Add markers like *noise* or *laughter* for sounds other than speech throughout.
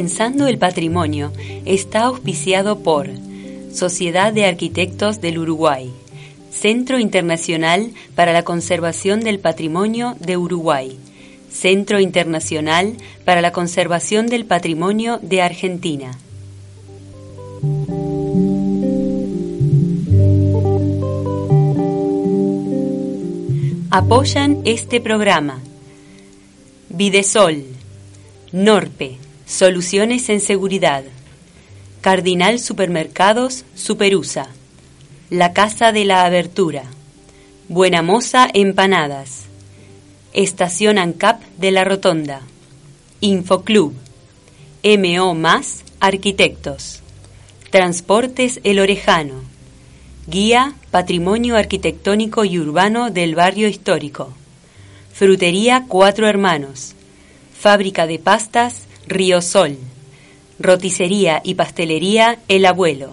Pensando el Patrimonio está auspiciado por Sociedad de Arquitectos del Uruguay, Centro Internacional para la Conservación del Patrimonio de Uruguay, Centro Internacional para la Conservación del Patrimonio de Argentina. Apoyan este programa. Videsol, Norpe, Soluciones en Seguridad. Cardinal Supermercados, Superusa. La Casa de la Abertura. Buena Moza Empanadas. Estación ANCAP de la Rotonda. Infoclub. MO Más Arquitectos. Transportes El Orejano. Guía Patrimonio Arquitectónico y Urbano del Barrio Histórico. Frutería Cuatro Hermanos. Fábrica de Pastas Río Sol. Roticería y Pastelería El Abuelo.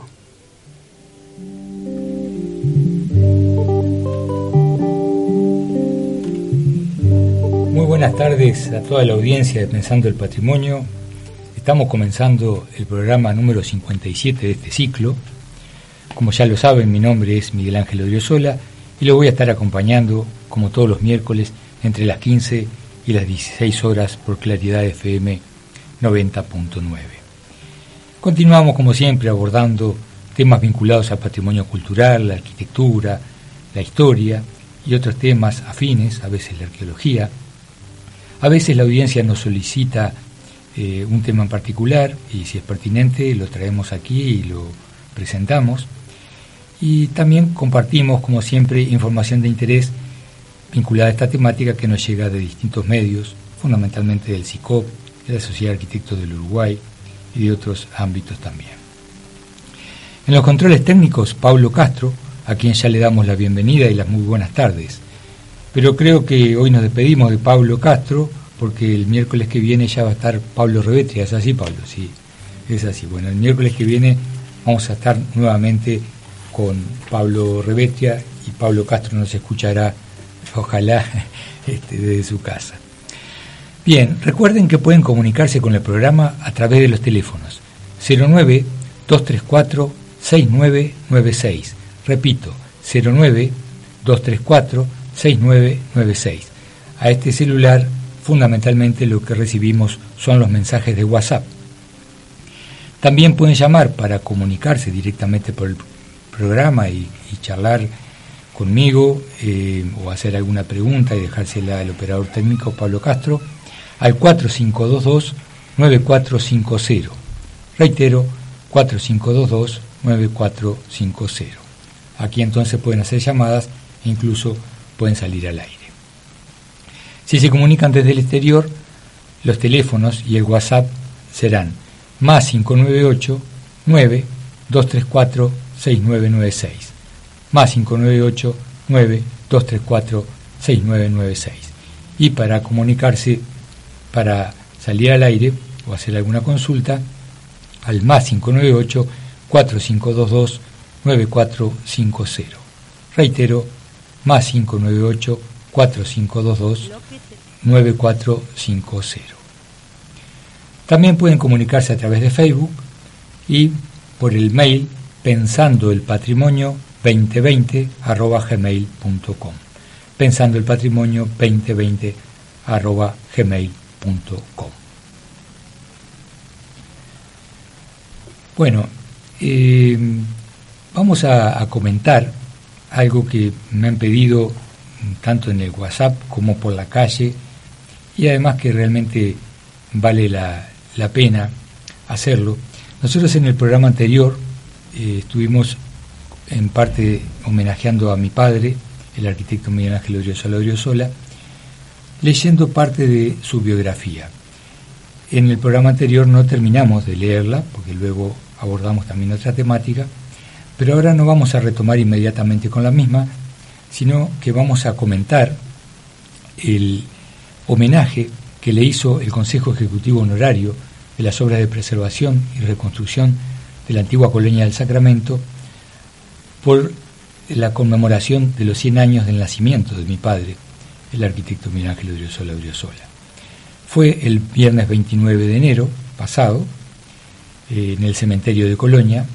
Muy buenas tardes a toda la audiencia de Pensando el Patrimonio. Estamos comenzando el programa número 57 de este ciclo. Como ya lo saben, mi nombre es Miguel Ángel Odriozola y lo voy a estar acompañando, como todos los miércoles, entre las 15 y las 16 horas por Claridad FM 90.9. Continuamos, como siempre, abordando temas vinculados al patrimonio cultural, la arquitectura, la historia y otros temas afines, a veces la arqueología. A veces la audiencia nos solicita eh, un tema en particular y si es pertinente lo traemos aquí y lo presentamos. Y también compartimos, como siempre, información de interés vinculada a esta temática que nos llega de distintos medios, fundamentalmente del CICOP, de la Sociedad de Arquitectos del Uruguay y de otros ámbitos también. En los controles técnicos, Pablo Castro, a quien ya le damos la bienvenida y las muy buenas tardes. Pero creo que hoy nos despedimos de Pablo Castro porque el miércoles que viene ya va a estar Pablo Revetria. ¿Es así, Pablo? Sí, es así. Bueno, el miércoles que viene vamos a estar nuevamente con Pablo Revetria y Pablo Castro nos escuchará, ojalá, *laughs* este, desde su casa. Bien, recuerden que pueden comunicarse con el programa a través de los teléfonos 09 234 6996. Repito, 09 234 6996. A este celular fundamentalmente lo que recibimos son los mensajes de WhatsApp. También pueden llamar para comunicarse directamente por el programa y, charlar conmigo eh, o hacer alguna pregunta y dejársela al operador técnico Pablo Castro al 4522-9450. Reitero, 4522-9450. Aquí entonces pueden hacer llamadas e incluso pueden salir al aire. Si se comunican desde el exterior, los teléfonos y el WhatsApp serán más 598 9 234 6996 más 598 9 234 6996 y para comunicarse para salir al aire o hacer alguna consulta al más 598 4522 9450. Reitero, más 598 4522 9450. También pueden comunicarse a través de Facebook y por el mail pensando el patrimonio 2020 arroba gmail.com pensando el patrimonio 2020 arroba bueno, eh, vamos a, comentar algo que me han pedido tanto en el WhatsApp como por la calle y además que realmente vale la, pena hacerlo. Nosotros en el programa anterior eh, estuvimos en parte homenajeando a mi padre, el arquitecto Miguel Ángel Odriozola Odriozola, leyendo parte de su biografía. En el programa anterior no terminamos de leerla, porque luego abordamos también otra temática, pero ahora no vamos a retomar inmediatamente con la misma, sino que vamos a comentar el homenaje que le hizo el Consejo Ejecutivo Honorario de las obras de preservación y reconstrucción de la antigua colonia del Sacramento por la conmemoración de los 100 años del nacimiento de mi padre, el arquitecto Miguel Ángel Odriozola Odriozola. Fue el viernes 29 de enero pasado eh, en el cementerio de Colonia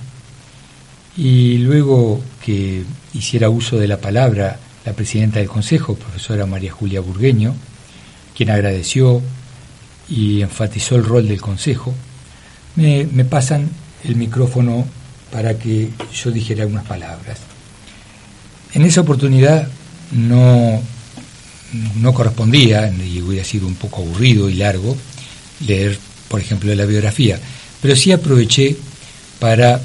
y luego que hiciera uso de la palabra la presidenta del Consejo, profesora María Julia Burgueño, quien agradeció y enfatizó el rol del Consejo, me, me pasan el micrófono para que yo dijera algunas palabras. En esa oportunidad no, no correspondía, y hubiera sido un poco aburrido y largo, leer, por ejemplo, la biografía, pero sí aproveché para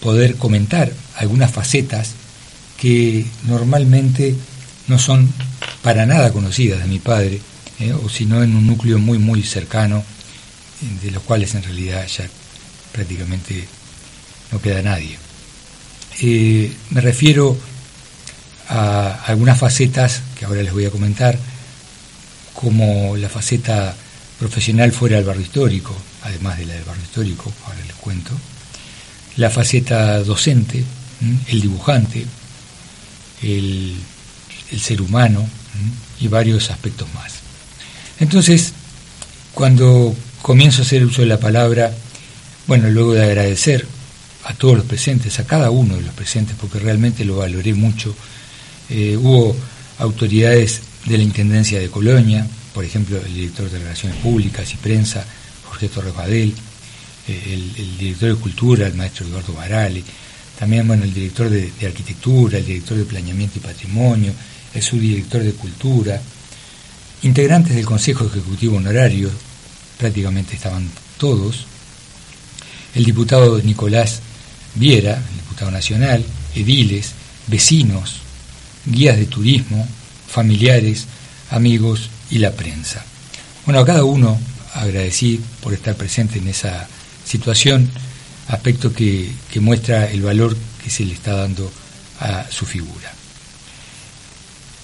poder comentar algunas facetas que normalmente no son para nada conocidas de mi padre, eh, o sino en un núcleo muy, muy cercano, de los cuales en realidad ya prácticamente no queda nadie. Eh, me refiero a algunas facetas que ahora les voy a comentar, como la faceta profesional fuera del barrio histórico, además de la del barrio histórico, ahora les cuento, la faceta docente, el dibujante, el, ser humano y varios aspectos más. Entonces, cuando comienzo a hacer uso de la palabra, bueno, luego de agradecer a todos los presentes, a cada uno de los presentes, porque realmente lo valoré mucho, eh, hubo autoridades de la Intendencia de Colonia, por ejemplo, el director de Relaciones Públicas y Prensa, Jorge Torres Badel, eh, el, director de Cultura, el maestro Eduardo Barale, también bueno, el director de, Arquitectura, el director de Planeamiento y Patrimonio, el subdirector de Cultura, integrantes del Consejo Ejecutivo Honorario, prácticamente estaban todos, el diputado Nicolás Viera, el diputado nacional, ediles, vecinos, guías de turismo, familiares, amigos y la prensa. Bueno, a cada uno agradecí por estar presente en esa situación, aspecto que, muestra el valor que se le está dando a su figura.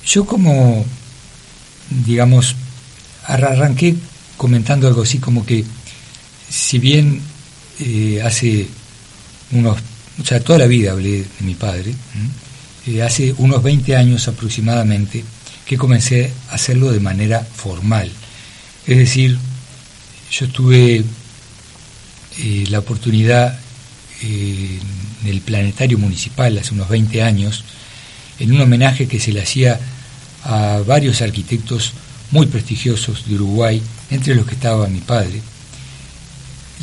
Yo como, digamos, arranqué comentando algo así como que si bien eh, hace unos, o sea, toda la vida hablé de mi padre, hace unos 20 años aproximadamente que comencé a hacerlo de manera formal. Es decir, yo tuve eh, la oportunidad eh, en el planetario municipal hace unos 20 años, en un homenaje que se le hacía a varios arquitectos muy prestigiosos de Uruguay, entre los que estaba mi padre.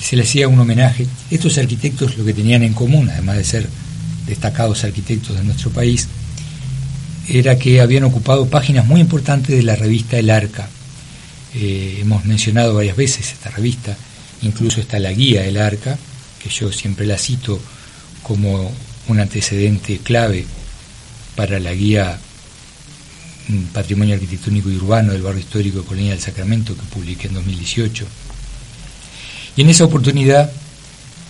Se le hacía un homenaje. Estos arquitectos lo que tenían en común, además de ser destacados arquitectos de nuestro país, era que habían ocupado páginas muy importantes de la revista El Arca. Eh, hemos mencionado varias veces esta revista, incluso está la guía El Arca, que yo siempre la cito como un antecedente clave para la guía mm, Patrimonio Arquitectónico y Urbano del Barrio Histórico de Colonia del Sacramento que publiqué en 2018. Y en esa oportunidad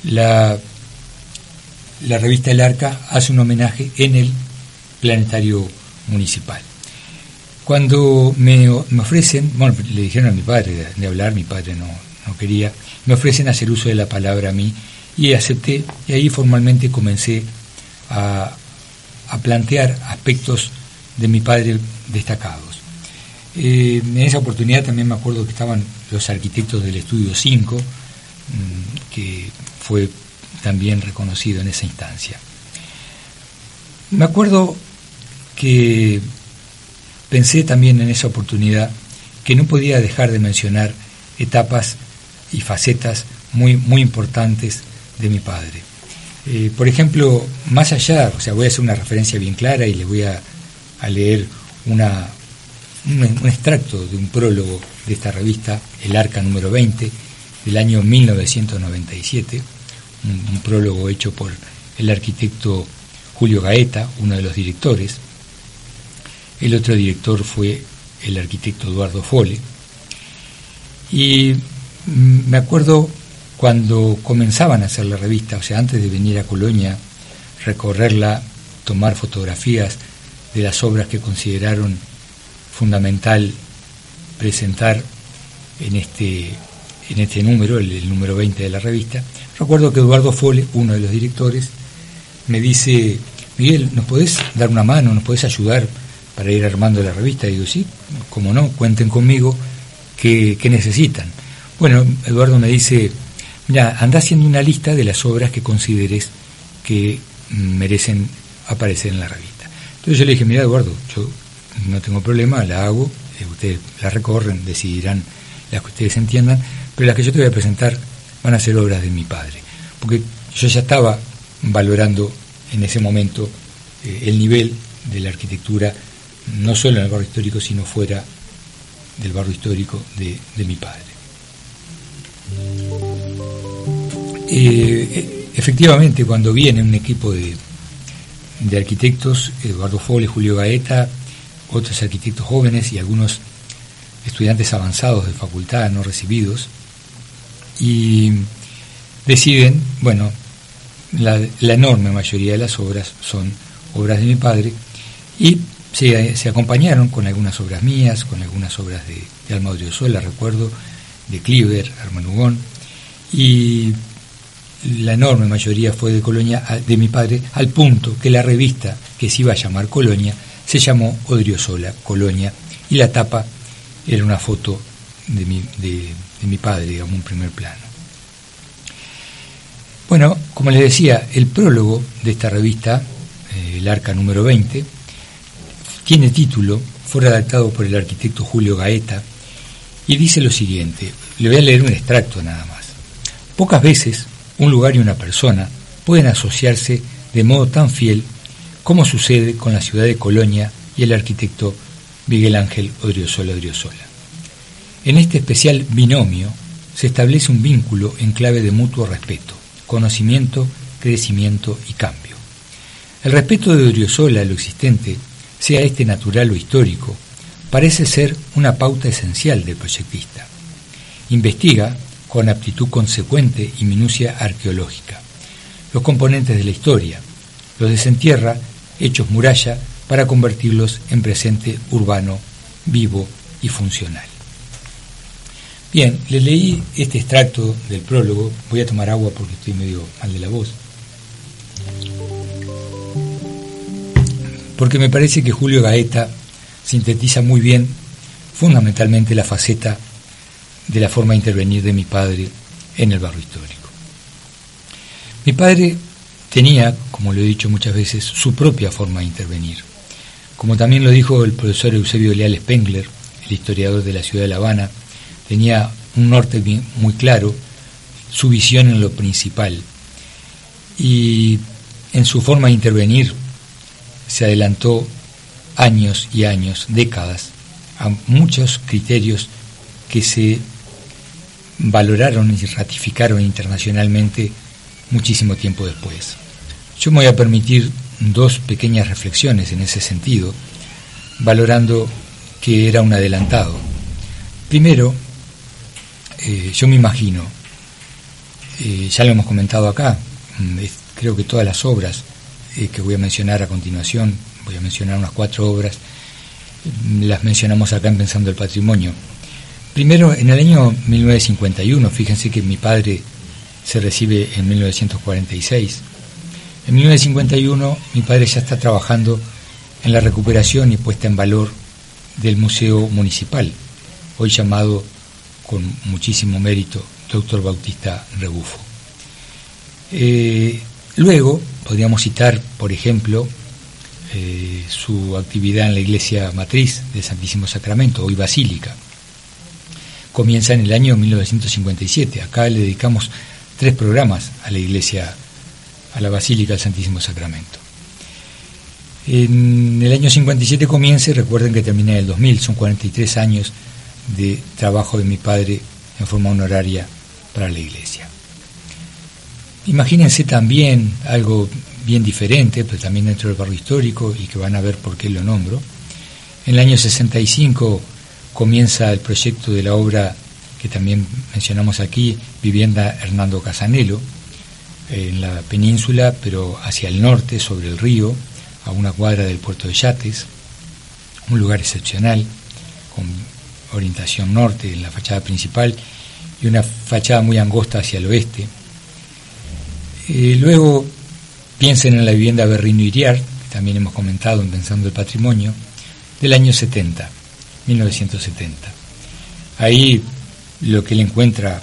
la la revista El Arca hace un homenaje en el planetario municipal. Cuando me, ofrecen, bueno, le dijeron a mi padre de, hablar, mi padre no, no, quería, me ofrecen hacer uso de la palabra a mí y acepté y ahí formalmente comencé a, a plantear aspectos de mi padre destacados. Eh, en esa oportunidad también me acuerdo que estaban los arquitectos del Estudio 5, mm, que fue también reconocido en esa instancia. Me acuerdo que pensé también en esa oportunidad que no podía dejar de mencionar etapas y facetas muy, muy importantes de mi padre. Eh, por ejemplo, más allá, o sea, voy a hacer una referencia bien clara y le voy a, leer una, un, un, extracto de un prólogo de esta revista, El Arca número 20, del año 1997 un, prólogo hecho por el arquitecto Julio Gaeta, uno de los directores. El otro director fue el arquitecto Eduardo Fole. Y mm, me acuerdo cuando comenzaban a hacer la revista, o sea, antes de venir a Colonia, recorrerla, tomar fotografías de las obras que consideraron fundamental presentar en este, en este número, el número 20 de la revista, Recuerdo que Eduardo Fole, uno de los directores, me dice, Miguel, ¿nos podés dar una mano, nos podés ayudar para ir armando la revista? Digo, sí, como no, cuenten conmigo, ¿qué, necesitan? Bueno, Eduardo me dice, mira, anda haciendo una lista de las obras que consideres que merecen aparecer en la revista. Entonces yo le dije, mira Eduardo, yo no tengo problema, la hago, eh, ustedes la recorren, decidirán las que ustedes entiendan, pero las que yo te voy a presentar van a ser obras de mi padre. Porque yo ya estaba valorando en ese momento eh, el nivel de la arquitectura, no solo en el barrio histórico, sino fuera del barrio histórico de, mi padre. Eh, efectivamente, cuando viene un equipo de, de arquitectos, Eduardo Fole, Julio Gaeta, otros arquitectos jóvenes y algunos estudiantes avanzados de facultad no recibidos, y deciden, bueno, la, enorme mayoría de las obras son obras de mi padre, y se, acompañaron con algunas obras mías, con algunas obras de, de Alma Odriozola, recuerdo, de Cliver, Armanugón, y la enorme mayoría fue de Colonia, de mi padre, al punto que la revista que se iba a llamar Colonia se llamó Odriozola, Colonia, y la tapa era una foto de mi, de, mi padre, digamos, un primer plano. Bueno, como les decía, el prólogo de esta revista, eh, el arca número 20, tiene título, fue redactado por el arquitecto Julio Gaeta, y dice lo siguiente, le voy a leer un extracto nada más. Pocas veces un lugar y una persona pueden asociarse de modo tan fiel como sucede con la ciudad de Colonia y el arquitecto Miguel Ángel Odriozola Odriozola. En este especial binomio se establece un vínculo en clave de mutuo respeto, conocimiento, crecimiento y cambio. El respeto de Odriozola a lo existente, sea este natural o histórico, parece ser una pauta esencial del proyectista. Investiga con aptitud consecuente y minucia arqueológica. Los componentes de la historia, los desentierra hechos muralla para convertirlos en presente urbano, vivo y funcional. Bien, le leí este extracto del prólogo, voy a tomar agua porque estoy medio mal de la voz, porque me parece que Julio Gaeta sintetiza muy bien fundamentalmente la faceta de la forma de intervenir de mi padre en el barrio histórico. Mi padre tenía, como lo he dicho muchas veces, su propia forma de intervenir. Como también lo dijo el profesor Eusebio Leal Spengler, el historiador de la ciudad de La Habana, tenía un norte muy claro, su visión en lo principal. Y en su forma de intervenir se adelantó años y años, décadas, a muchos criterios que se valoraron y ratificaron internacionalmente muchísimo tiempo después. Yo me voy a permitir dos pequeñas reflexiones en ese sentido, valorando que era un adelantado. Primero, eh, yo me imagino, eh, ya lo hemos comentado acá, mm, creo que todas las obras eh, que voy a mencionar a continuación, voy a mencionar unas cuatro obras, mm, las mencionamos acá en Pensando el Patrimonio, Primero, en el año 1951, fíjense que mi padre se recibe en 1946. En 1951 mi padre ya está trabajando en la recuperación y puesta en valor del Museo Municipal, hoy llamado con muchísimo mérito Doctor Bautista Rebufo. Eh, luego podríamos citar, por ejemplo, eh, su actividad en la iglesia matriz del Santísimo Sacramento, hoy Basílica comienza en el año 1957. Acá le dedicamos tres programas a la iglesia, a la Basílica del Santísimo Sacramento. En el año 57 comienza recuerden que termina en el 2000, son 43 años de trabajo de mi padre en forma honoraria para la iglesia. Imagínense también algo bien diferente, pero también dentro del barrio histórico y que van a ver por qué lo nombro. En el año 65 comienza el proyecto de la obra que también mencionamos aquí, Vivienda Hernando Casanelo, en la península, pero hacia el norte, sobre el río, a una cuadra del puerto de Yates, un lugar excepcional, con orientación norte en la fachada principal y una fachada muy angosta hacia el oeste. Eh, luego piensen en la vivienda Berrino Iriar, que también hemos comentado en Pensando el Patrimonio, del año 70 1970. Ahí lo que él encuentra,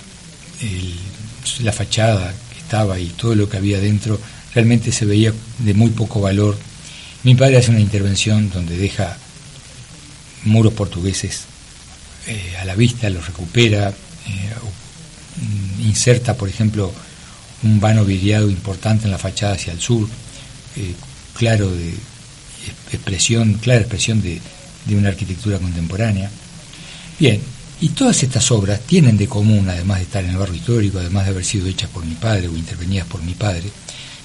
la fachada que estaba y todo lo que había dentro, realmente se veía de muy poco valor. Mi padre hace una intervención donde deja muros portugueses eh, a la vista, los recupera, eh, inserta, por ejemplo, un vano vidriado importante en la fachada hacia el sur, eh, claro de expresión, clara expresión de, de una arquitectura contemporánea. Bien, y todas estas obras tienen de común, además de estar en el barrio histórico, además de haber sido hechas por mi padre o intervenidas por mi padre,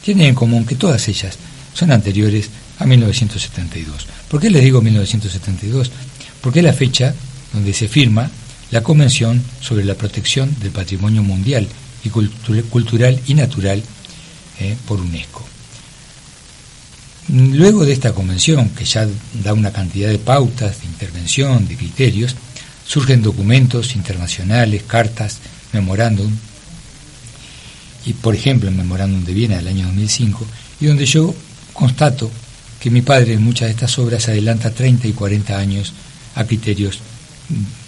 tienen en común que todas ellas son anteriores a 1972. ¿Por qué les digo 1972? Porque es la fecha donde se firma la Convención sobre la Protección del Patrimonio Mundial y Cultural y Natural eh, por UNESCO. Luego de esta convención, que ya da una cantidad de pautas, de intervención, de criterios, surgen documentos internacionales, cartas, memorándum, y por ejemplo el memorándum de Viena del año 2005, y donde yo constato que mi padre en muchas de estas obras adelanta 30 y 40 años a criterios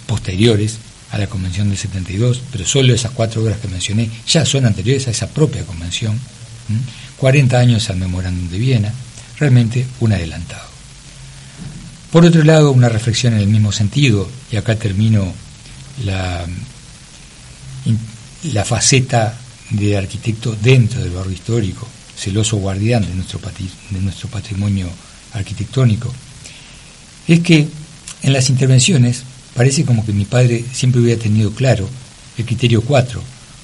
posteriores a la Convención del 72, pero solo esas cuatro obras que mencioné ya son anteriores a esa propia convención, 40 años al memorándum de Viena, realmente un adelantado. Por otro lado, una reflexión en el mismo sentido, y acá termino la, la faceta de arquitecto dentro del barrio histórico, celoso guardián de nuestro, de nuestro patrimonio arquitectónico, es que en las intervenciones parece como que mi padre siempre hubiera tenido claro el criterio 4,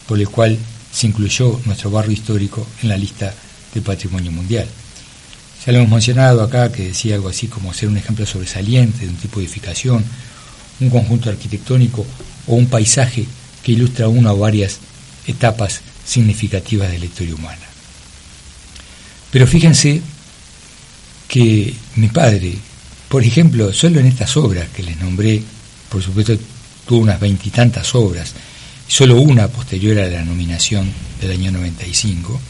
por el cual se incluyó nuestro barrio histórico en la lista del patrimonio mundial. Ya lo hemos mencionado acá, que decía algo así como ser un ejemplo sobresaliente de un tipo de edificación, un conjunto arquitectónico o un paisaje que ilustra una o varias etapas significativas de la historia humana. Pero fíjense que mi padre, por ejemplo, solo en estas obras que les nombré, por supuesto tuvo unas veintitantas obras, solo una posterior a la nominación del año 95,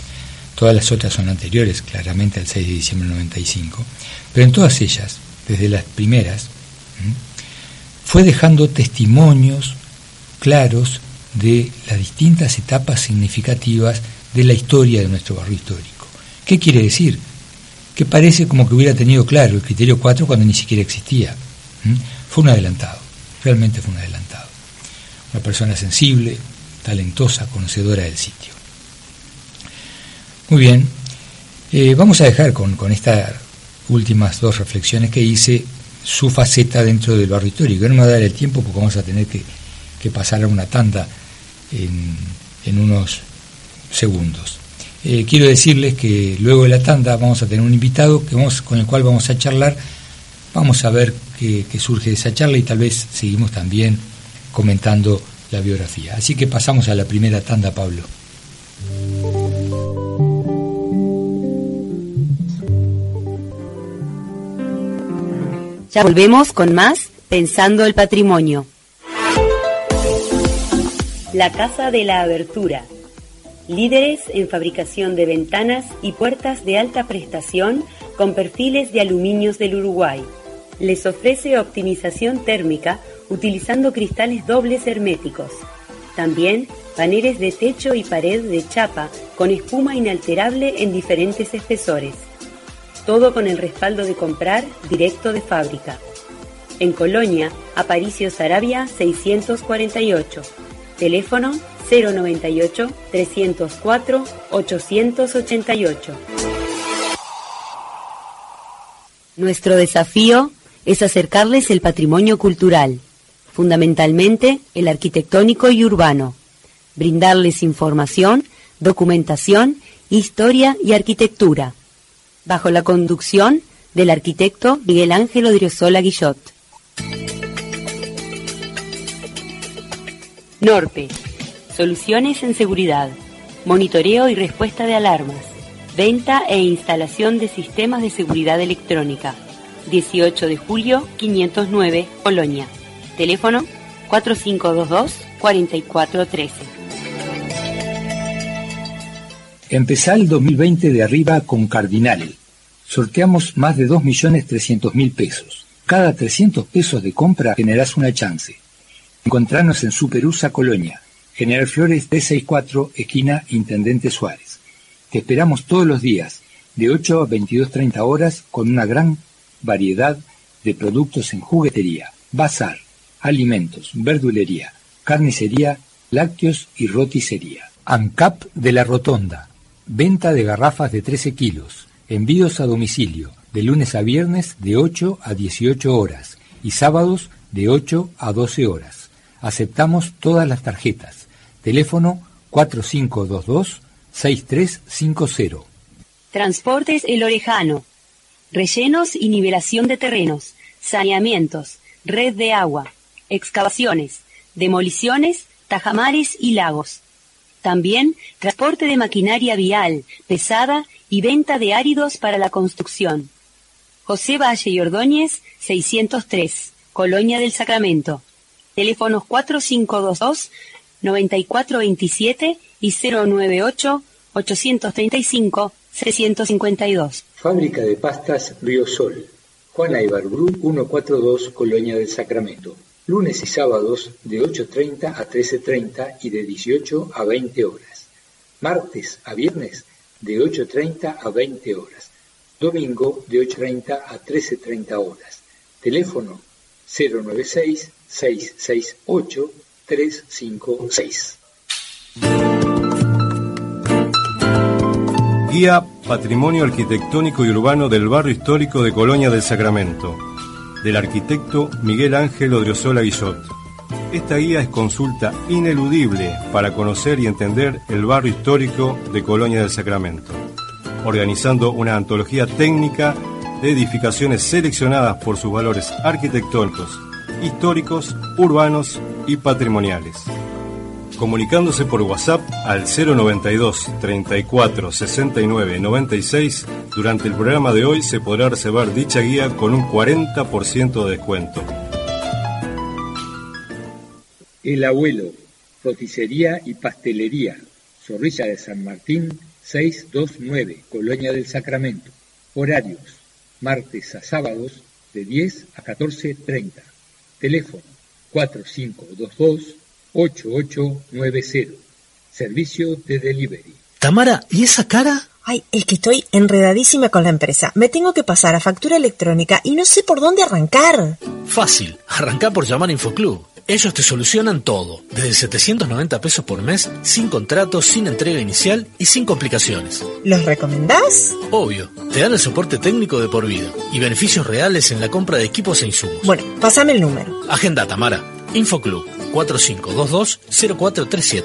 Todas las otras son anteriores, claramente al 6 de diciembre del 95. Pero en todas ellas, desde las primeras, fue dejando testimonios claros de las distintas etapas significativas de la historia de nuestro barrio histórico. ¿Qué quiere decir? Que parece como que hubiera tenido claro el criterio 4 cuando ni siquiera existía. Fue un adelantado, realmente fue un adelantado. Una persona sensible, talentosa, conocedora del sitio. Muy bien, eh, vamos a dejar con, estas últimas dos reflexiones que hice su faceta dentro del barrio histórico. No me va a dar el tiempo porque vamos a tener que, pasar a una tanda en, unos segundos. Eh, quiero decirles que luego de la tanda vamos a tener un invitado que vamos, con el cual vamos a charlar. Vamos a ver qué, surge de esa charla y tal vez seguimos también comentando la biografía. Así que pasamos a la primera tanda, Pablo. Ya volvemos con más Pensando el Patrimonio. La Casa de la Abertura. Líderes en fabricación de ventanas y puertas de alta prestación con perfiles de aluminios del Uruguay. Les ofrece optimización térmica utilizando cristales dobles herméticos. También paneles de techo y pared de chapa con espuma inalterable en diferentes espesores todo con el respaldo de comprar directo de fábrica. En Colonia, Aparicio Sarabia 648. Teléfono 098 304 888. Nuestro desafío es acercarles el patrimonio cultural, fundamentalmente el arquitectónico y urbano, brindarles información, documentación, historia y arquitectura bajo la conducción del arquitecto Miguel Ángel Odriozola Guillot. Norpe. Soluciones en seguridad. Monitoreo y respuesta de alarmas. Venta e instalación de sistemas de seguridad electrónica. 18 de julio 509, Polonia. Teléfono 4522-4413. Empezá el 2020 de arriba con Cardinal. Sorteamos más de 2.300.000 pesos. Cada 300 pesos de compra generás una chance. Encontrarnos en Superusa Colonia, General Flores 364, esquina Intendente Suárez. Te esperamos todos los días, de 8 a 22.30 horas, con una gran variedad de productos en juguetería, bazar, alimentos, verdulería, carnicería, lácteos y roticería. ANCAP de la Rotonda. Venta de garrafas de 13 kilos. Envíos a domicilio, de lunes a viernes de 8 a 18 horas y sábados de 8 a 12 horas. Aceptamos todas las tarjetas. Teléfono 4522-6350. Transportes El Orejano. Rellenos y nivelación de terrenos. Saneamientos. Red de agua. Excavaciones. Demoliciones. Tajamares y lagos. También transporte de maquinaria vial, pesada y venta de áridos para la construcción. José Valle y Ordóñez, 603, Colonia del Sacramento teléfonos 4522-9427 y 098-835-352. Fábrica de pastas Río Sol. Juana Ibarbru 142 Colonia del Sacramento. Lunes y sábados de 8.30 a 13.30 y de 18 a 20 horas. Martes a viernes de 8.30 a 20 horas. Domingo de 8.30 a 13.30 horas. Teléfono 096 668-356. Guía Patrimonio Arquitectónico y Urbano del Barrio Histórico de Colonia del Sacramento, del arquitecto Miguel Ángel Odriozola Guillot. Esta guía es consulta ineludible para conocer y entender el barrio histórico de Colonia del Sacramento, organizando una antología técnica de edificaciones seleccionadas por sus valores arquitectónicos, históricos, urbanos y patrimoniales. Comunicándose por WhatsApp al 092 34 69 96, durante el programa de hoy se podrá reservar dicha guía con un 40% de descuento. El Abuelo, roticería y pastelería, Zorrilla de San Martín, 629, Colonia del Sacramento. Horarios, martes a sábados, de 10 a 14.30. Teléfono 4522-8890. Servicio de delivery. Tamara, ¿y esa cara? Ay, es que estoy enredadísima con la empresa. Me tengo que pasar a factura electrónica y no sé por dónde arrancar. Fácil, arranca por llamar a Infoclub. Ellos te solucionan todo, desde 790 pesos por mes, sin contrato, sin entrega inicial y sin complicaciones. ¿Los recomendás? Obvio, te dan el soporte técnico de por vida y beneficios reales en la compra de equipos e insumos. Bueno, pásame el número. Agenda Tamara, Infoclub 4522-0437.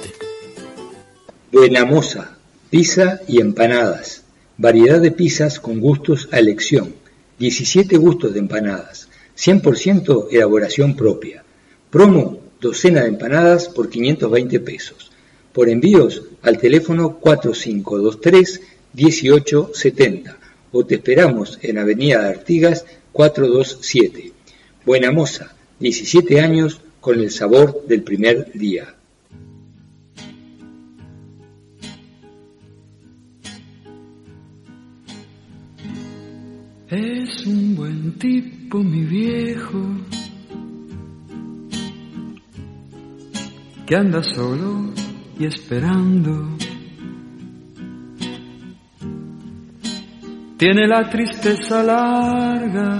Buena moza, pizza y empanadas. Variedad de pizzas con gustos a elección. 17 gustos de empanadas. 100% elaboración propia Promo, docena de empanadas por 520 pesos. Por envíos al teléfono 4523-1870 o te esperamos en Avenida de Artigas 427. Buena moza, 17 años con el sabor del primer día. Es un buen tipo, mi viejo que anda solo y esperando. Tiene la tristeza larga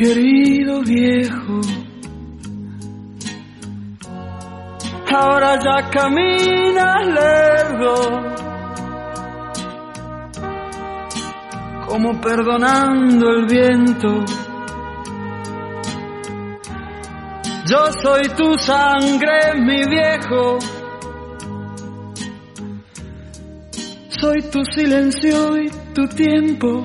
Querido viejo, ahora ya caminas lerdo como perdonando el viento. Yo soy tu sangre, mi viejo. Soy tu silencio y tu tiempo.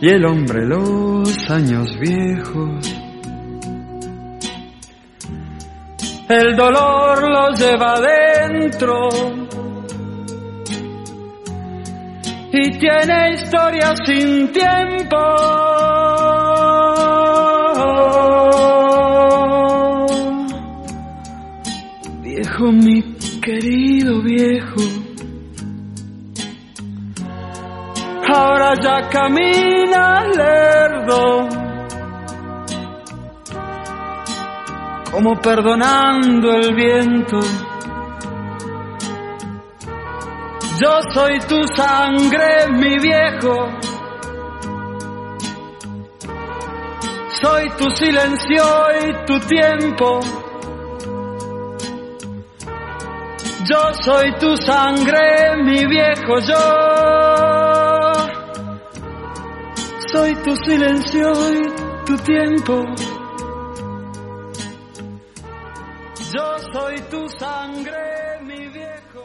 Y el hombre los años viejos. El dolor los lleva adentro y tiene historia sin tiempo. Viejo, mi querido viejo, ya camina lerdo. Como perdonando el viento. Yo soy tu sangre, mi viejo. Soy tu silencio y tu tiempo. Yo soy tu sangre, mi viejo. Yo soy tu silencio y tu tiempo. Yo soy tu sangre, mi viejo.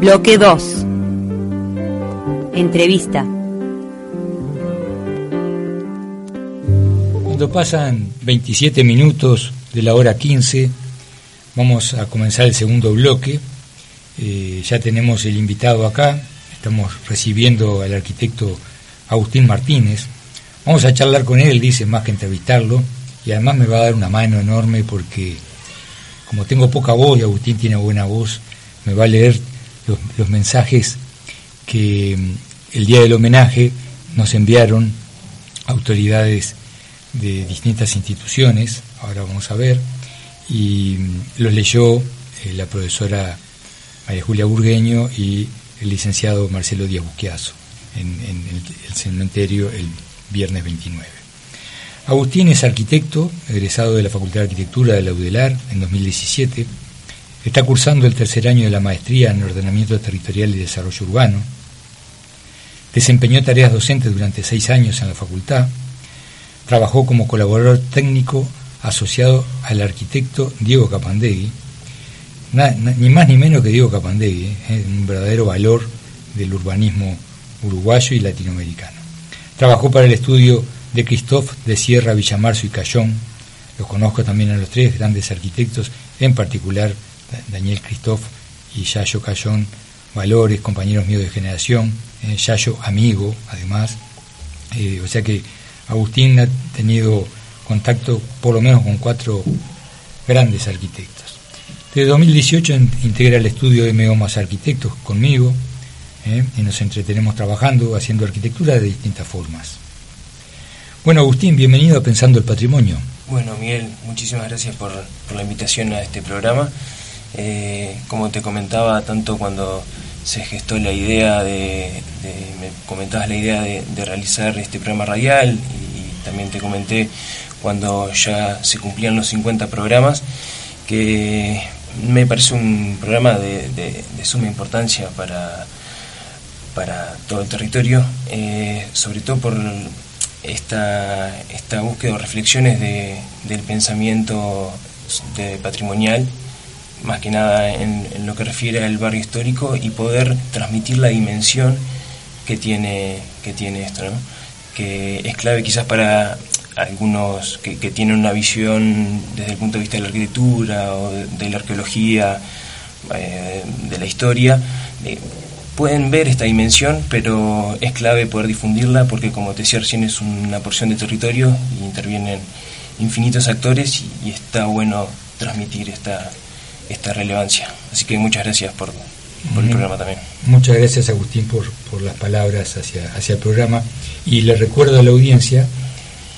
Bloque 2. Entrevista. Cuando pasan 27 minutos de la hora 15, vamos a comenzar el segundo bloque. Eh, ya tenemos el invitado acá, estamos recibiendo al arquitecto Agustín Martínez. Vamos a charlar con él, dice, más que entrevistarlo, y además me va a dar una mano enorme porque como tengo poca voz y Agustín tiene buena voz, me va a leer los, mensajes que mm, el día del homenaje nos enviaron autoridades de distintas instituciones, ahora vamos a ver, y mm, los leyó eh, la profesora María Julia Burgueño y el licenciado Marcelo Díaz Busquiazo en, el cementerio el viernes 29. Agustín es arquitecto, egresado de la Facultad de Arquitectura de la UDELAR en 2017. Está cursando el tercer año de la maestría en Ordenamiento Territorial y Desarrollo Urbano. Desempeñó tareas docentes durante seis años en la facultad. Trabajó como colaborador técnico asociado al arquitecto Diego Capandegui. Ni más ni menos que Diego Capandegui, ¿eh? un verdadero valor del urbanismo uruguayo y latinoamericano. Trabajó para el estudio de Christophe de Sierra, Villamarzo y Cayón. Los conozco también a los tres grandes arquitectos, en particular Daniel Christophe y Yayo Cayón, valores, compañeros míos de generación, eh, Yayo amigo, además. Eh, o sea que Agustín ha tenido contacto por lo menos con cuatro grandes arquitectos. Desde 2018 integra el estudio de Meomas Arquitectos conmigo eh, y nos entretenemos trabajando, haciendo arquitectura de distintas formas. Bueno, Agustín, bienvenido a Pensando el Patrimonio. Bueno, Miguel, muchísimas gracias por, la invitación a este programa. Eh, como te comentaba, tanto cuando se gestó la idea de, me comentabas la idea de, de, realizar este programa radial y, y, también te comenté cuando ya se cumplían los 50 programas, que me parece un programa de, de suma importancia para, para todo el territorio, eh, sobre todo por esta, esta búsqueda o reflexiones de, del pensamiento de patrimonial, más que nada en, lo que refiere al barrio histórico y poder transmitir la dimensión que tiene, que tiene esto, ¿no? que es clave quizás para algunos que, que, tienen una visión desde el punto de vista de la arquitectura o de, de la arqueología, eh, de la historia, eh, pueden ver esta dimensión, pero es clave poder difundirla porque, como te decía recién, es una porción de territorio y intervienen infinitos actores y, y está bueno transmitir esta, esta relevancia. Así que muchas gracias por, por el programa también. Muchas gracias, Agustín, por, por las palabras hacia, hacia el programa. Y le recuerdo a la audiencia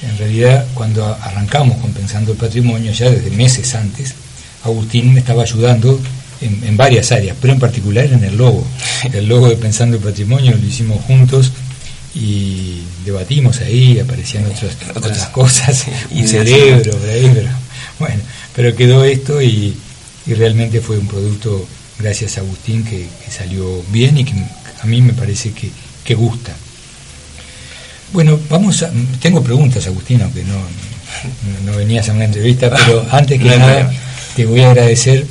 En realidad, cuando arrancamos con Pensando el Patrimonio, ya desde meses antes, Agustín me estaba ayudando en, varias áreas, pero en particular en el logo. El logo de Pensando el Patrimonio lo hicimos juntos y debatimos ahí, aparecían otras, otras *laughs* cosas, un cerebro, bueno, pero quedó esto y, realmente fue un producto, gracias a Agustín, que, salió bien y que a mí me parece que, que gusta. Bueno, vamos a, tengo preguntas, Agustín, aunque no, no, venías a una entrevista, pero antes que nada te voy a agradecer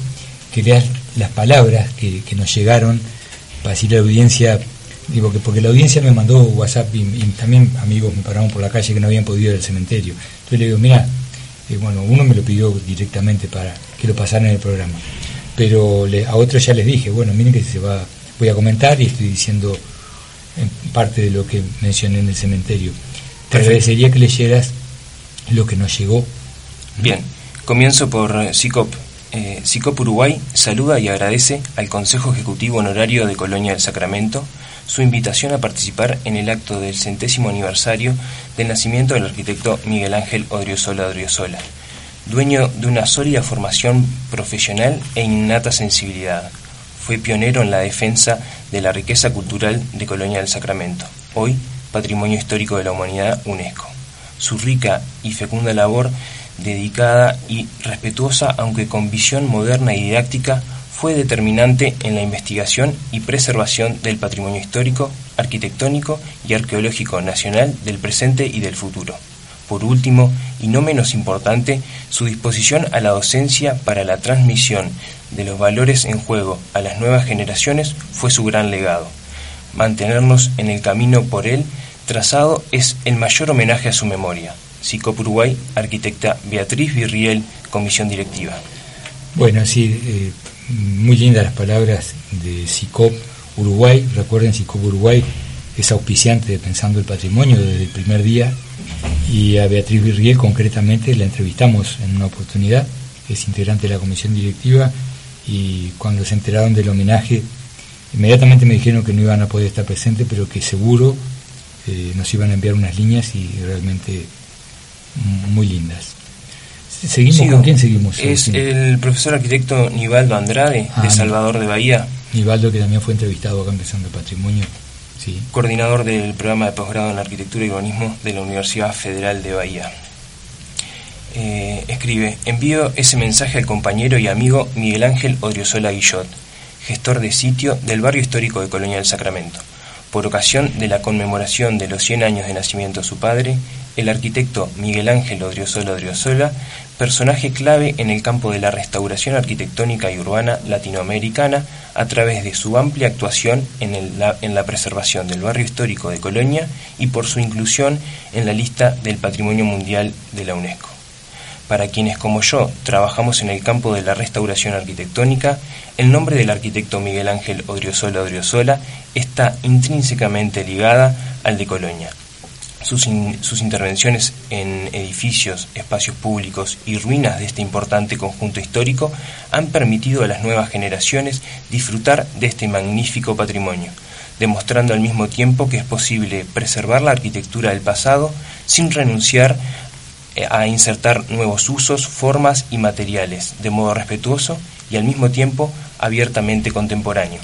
que leas las palabras que, nos llegaron para decir a la audiencia, digo que porque la audiencia me mandó WhatsApp y, también amigos me pararon por la calle que no habían podido ir al cementerio. Entonces le digo, mira, eh, bueno, uno me lo pidió directamente para que lo pasara en el programa, pero a otros ya les dije, bueno, miren que se va, voy a comentar y estoy diciendo en parte de lo que mencioné en el cementerio. Te agradecería que leyeras lo que nos llegó. Bien, comienzo por SICOP. Eh, SICOP Uruguay saluda y agradece al Consejo Ejecutivo Honorario de Colonia del Sacramento su invitación a participar en el acto del centésimo aniversario del nacimiento del arquitecto Miguel Ángel Odriozola Odriozola, dueño de una sólida formación profesional e innata sensibilidad fue pionero en la defensa de la riqueza cultural de Colonia del Sacramento, hoy Patrimonio Histórico de la Humanidad UNESCO. Su rica y fecunda labor, dedicada y respetuosa, aunque con visión moderna y didáctica, fue determinante en la investigación y preservación del patrimonio histórico, arquitectónico y arqueológico nacional del presente y del futuro. Por último, y no menos importante, su disposición a la docencia para la transmisión de los valores en juego a las nuevas generaciones fue su gran legado. Mantenernos en el camino por él trazado es el mayor homenaje a su memoria. SICOP Uruguay, arquitecta Beatriz Virriel, comisión directiva. Bueno, sí, eh, muy lindas las palabras de SICOP Uruguay. Recuerden, SICOP Uruguay es auspiciante de Pensando el Patrimonio desde el primer día y a Beatriz Virriel concretamente la entrevistamos en una oportunidad, es integrante de la comisión directiva y cuando se enteraron del homenaje inmediatamente me dijeron que no iban a poder estar presentes pero que seguro eh, nos iban a enviar unas líneas y realmente muy lindas. ¿Seguimos con quién seguimos? Es el profesor arquitecto Nivaldo Andrade, de ah, Salvador de Bahía. Nivaldo, que también fue entrevistado acá Empezando el Patrimonio coordinador del programa de posgrado en Arquitectura y Urbanismo de la Universidad Federal de Bahía. Eh, escribe, envío ese mensaje al compañero y amigo Miguel Ángel Odriozola Guillot, gestor de sitio del barrio histórico de Colonia del Sacramento. Por ocasión de la conmemoración de los 100 años de nacimiento de su padre, el arquitecto Miguel Ángel Odriozola Odriozola personaje clave en el campo de la restauración arquitectónica y urbana latinoamericana a través de su amplia actuación en, la, la, preservación del barrio histórico de Colonia y por su inclusión en la lista del Patrimonio Mundial de la UNESCO. Para quienes como yo trabajamos en el campo de la restauración arquitectónica, el nombre del arquitecto Miguel Ángel Odriozola Odriozola está intrínsecamente ligada al de Colonia sus, intervenciones en edificios, espacios públicos y ruinas de este importante conjunto histórico han permitido a las nuevas generaciones disfrutar de este magnífico patrimonio, demostrando al mismo tiempo que es posible preservar la arquitectura del pasado sin renunciar eh, a insertar nuevos usos, formas y materiales, de modo respetuoso y al mismo tiempo abiertamente contemporáneo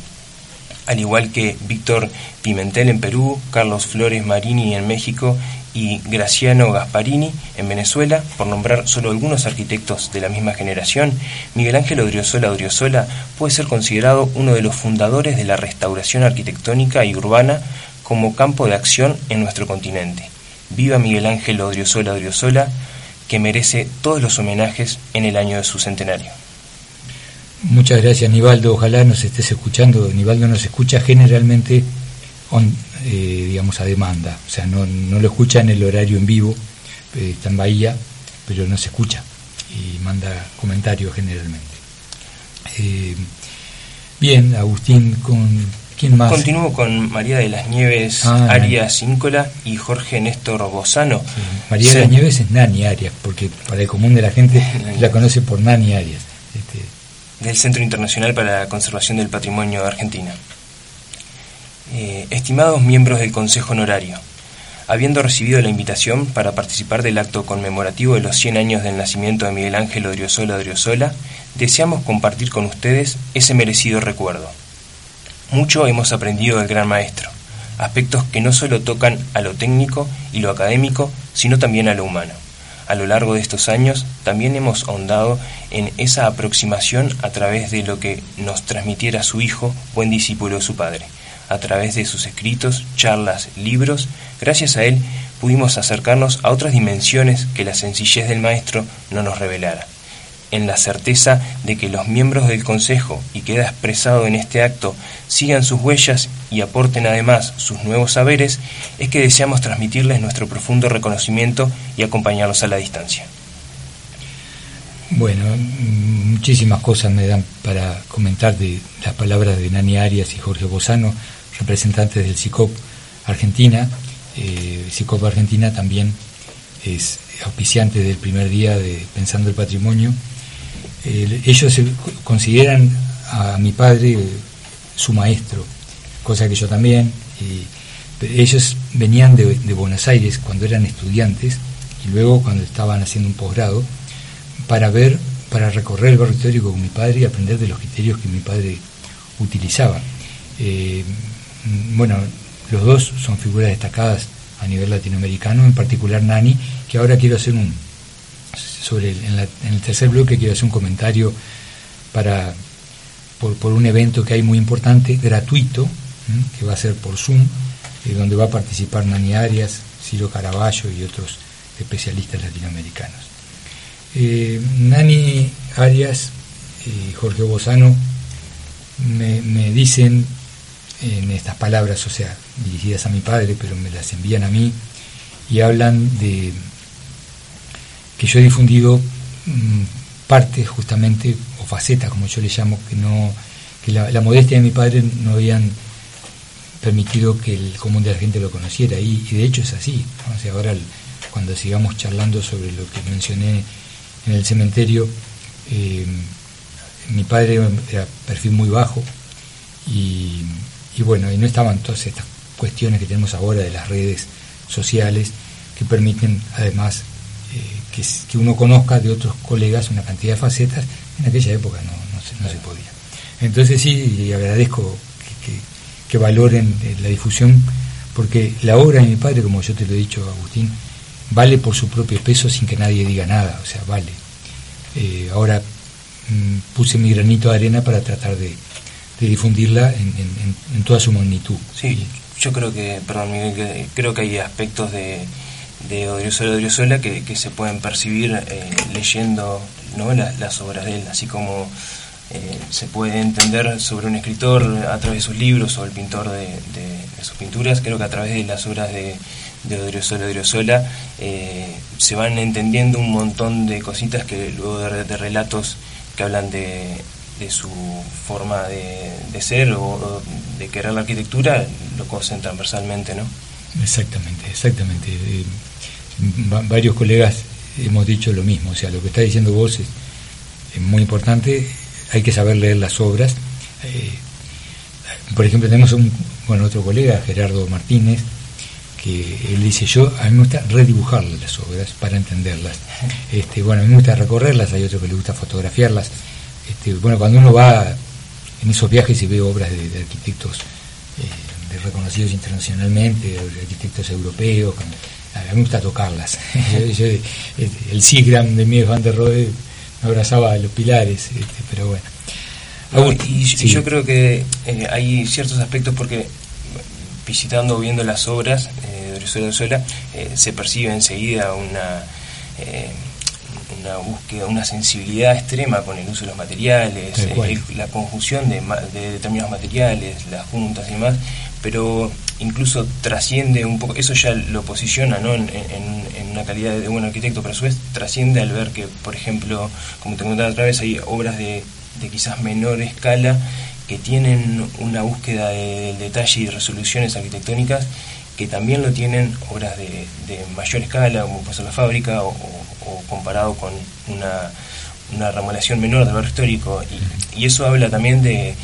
al igual que Víctor Pimentel en Perú, Carlos Flores Marini en México y Graciano Gasparini en Venezuela, por nombrar solo algunos arquitectos de la misma generación, Miguel Ángel Odriozola Odriozola puede ser considerado uno de los fundadores de la restauración arquitectónica y urbana como campo de acción en nuestro continente. Viva Miguel Ángel Odriozola Odriozola, que merece todos los homenajes en el año de su centenario. Muchas gracias, Nivaldo. Ojalá nos estés escuchando. Nivaldo nos escucha generalmente, eh, digamos, a demanda. O sea, no, no, lo escucha en el horario en vivo, eh, está en Bahía, pero no se escucha y manda comentarios generalmente. Eh, bien, Agustín, ¿con quién más? Continúo con María de las Nieves ah, Arias Íncola y Jorge Néstor Bozano. María de las Nieves es Nani Arias, porque para el común de la gente *laughs* la conoce por Nani Arias. Este, del Centro Internacional para la Conservación del Patrimonio de Argentina. Eh, estimados miembros del Consejo Honorario, habiendo recibido la invitación para participar del acto conmemorativo de los 100 años del nacimiento de Miguel Ángel Odriozola Odriozola, deseamos compartir con ustedes ese merecido recuerdo. Mucho hemos aprendido del gran maestro, aspectos que no solo tocan a lo técnico y lo académico, sino también a lo humano. A lo largo de estos años también hemos ahondado en esa aproximación a través de lo que nos transmitiera su hijo, buen discípulo de su padre. A través de sus escritos, charlas, libros, gracias a él pudimos acercarnos a otras dimensiones que la sencillez del maestro no nos revelara en la certeza de que los miembros del Consejo, y queda expresado en este acto, sigan sus huellas y aporten además sus nuevos saberes, es que deseamos transmitirles nuestro profundo reconocimiento y acompañarlos a la distancia. Bueno, muchísimas cosas me dan para comentar de las palabras de Nani Arias y Jorge Bozano, representantes del CICOP Argentina. Eh, CICOP Argentina también es auspiciante del primer día de Pensando el Patrimonio ellos consideran a mi padre su maestro, cosa que yo también. ellos venían de, Buenos Aires cuando eran estudiantes y luego cuando estaban haciendo un posgrado para ver, para recorrer el barrio histórico con mi padre y aprender de los criterios que mi padre utilizaba. Eh, bueno, los dos son figuras destacadas a nivel latinoamericano, en particular Nani, que ahora quiero hacer un, sobre en, el tercer bloque quiero hacer un comentario para por, un evento que hay muy importante, gratuito, que va a ser por Zoom, eh, donde va a participar Nani Arias, Ciro Caraballo y otros especialistas latinoamericanos. Eh, Nani Arias y Jorge Bozano me, me dicen en estas palabras, o sea, dirigidas a mi padre, pero me las envían a mí, y hablan de que yo he difundido mm, partes justamente, o facetas como yo le llamo, que no que la, modestia de mi padre no habían permitido que el común de la gente lo conociera y, de hecho es así. ahora cuando sigamos charlando sobre lo que mencioné en el cementerio, eh, mi padre era perfil muy bajo y, bueno, y no estaban todas estas cuestiones que tenemos ahora de las redes sociales que permiten además que, uno conozca de otros colegas una cantidad de facetas, en aquella época no, se, podía. Entonces sí, agradezco que, valoren eh, la difusión, porque la obra de mi padre, como yo te lo he dicho, Agustín, vale por su propio peso sin que nadie diga nada, o sea, vale. Eh, ahora mm, puse mi granito de arena para tratar de, difundirla en, toda su magnitud. Sí, yo creo que, perdón Miguel, creo que hay aspectos de de Odriozola Odriozola que, que se pueden percibir eh, leyendo ¿no? las, obras de él, así como eh, se puede entender sobre un escritor a través de sus libros o el pintor de, sus pinturas, creo que a través de las obras de, de Odriozola Odriozola eh, se van entendiendo un montón de cositas que luego de, relatos que hablan de, su forma de, ser o, de querer la arquitectura lo conocen transversalmente, ¿no? Exactamente, exactamente varios colegas hemos dicho lo mismo, o sea, lo que está diciendo vos es, muy importante, hay que saber leer las obras. Eh, por ejemplo, tenemos un, bueno, otro colega, Gerardo Martínez, que él dice, yo, a mí me gusta redibujar las obras para entenderlas. Este, bueno, a mí me gusta recorrerlas, hay otro que le gusta fotografiarlas. Este, bueno, cuando uno va en esos viajes y ve obras de, arquitectos eh, de reconocidos internacionalmente, de arquitectos europeos, a mí me gusta tocarlas. *laughs* el Sigram de Mies van der Rohe me abrazaba a los pilares, este, pero bueno. y, yo creo que eh, hay ciertos aspectos porque visitando o viendo las obras eh, de Venezuela eh, se percibe enseguida una una búsqueda, una sensibilidad extrema con el uso de los materiales, la conjunción de, de, determinados materiales, las juntas y demás, pero incluso trasciende un poco, eso ya lo posiciona ¿no? en, una calidad de buen arquitecto, pero a su vez trasciende al ver que, por ejemplo, como te comentaba otra vez, hay obras de, quizás menor escala que tienen una búsqueda del detalle y resoluciones arquitectónicas que también lo tienen obras de, mayor escala, como pasó la fábrica, o, comparado con una, una remodelación menor del barrio histórico. Y eso habla también de,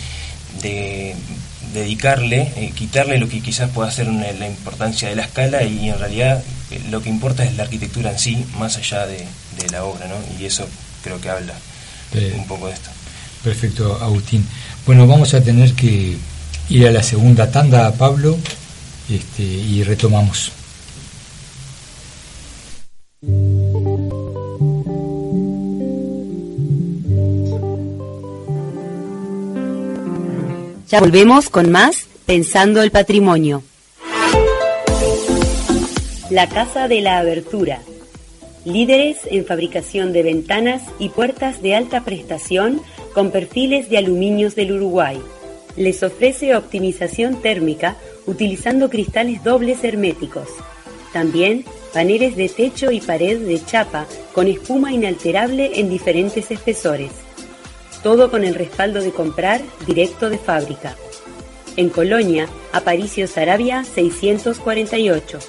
dedicarle, eh, quitarle lo que quizás pueda ser la importancia de la escala y en realidad eh, lo que importa es la arquitectura en sí, más allá de, la obra, ¿no? Y eso creo que habla un poco de esto. Perfecto, Agustín. Bueno, vamos a tener que ir a la segunda tanda, Pablo, este, y retomamos. Ya volvemos con más Pensando el Patrimonio. La Casa de la Abertura. Líderes en fabricación de ventanas y puertas de alta prestación con perfiles de aluminios del Uruguay. Les ofrece optimización térmica utilizando cristales dobles herméticos. También paneles de techo y pared de chapa con espuma inalterable en diferentes espesores todo con el respaldo de comprar directo de fábrica. En Colonia, Aparicio Sarabia 648.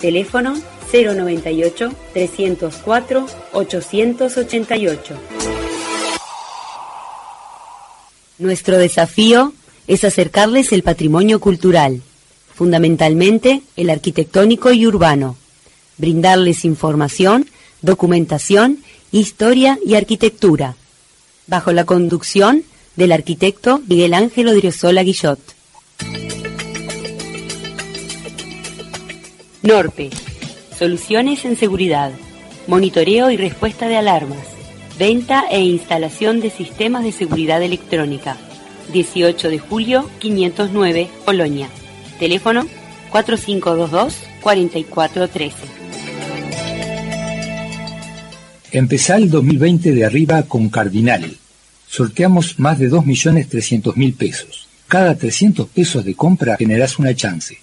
Teléfono 098 304 888. Nuestro desafío es acercarles el patrimonio cultural, fundamentalmente el arquitectónico y urbano, brindarles información, documentación, historia y arquitectura bajo la conducción del arquitecto Miguel Ángel Odriozola Guillot. Norpe. Soluciones en seguridad. Monitoreo y respuesta de alarmas. Venta e instalación de sistemas de seguridad electrónica. 18 de julio 509, Polonia. Teléfono 4522-4413. Empezá el 2020 de arriba con Cardinal. Sorteamos más de 2.300.000 pesos. Cada 300 pesos de compra generás una chance.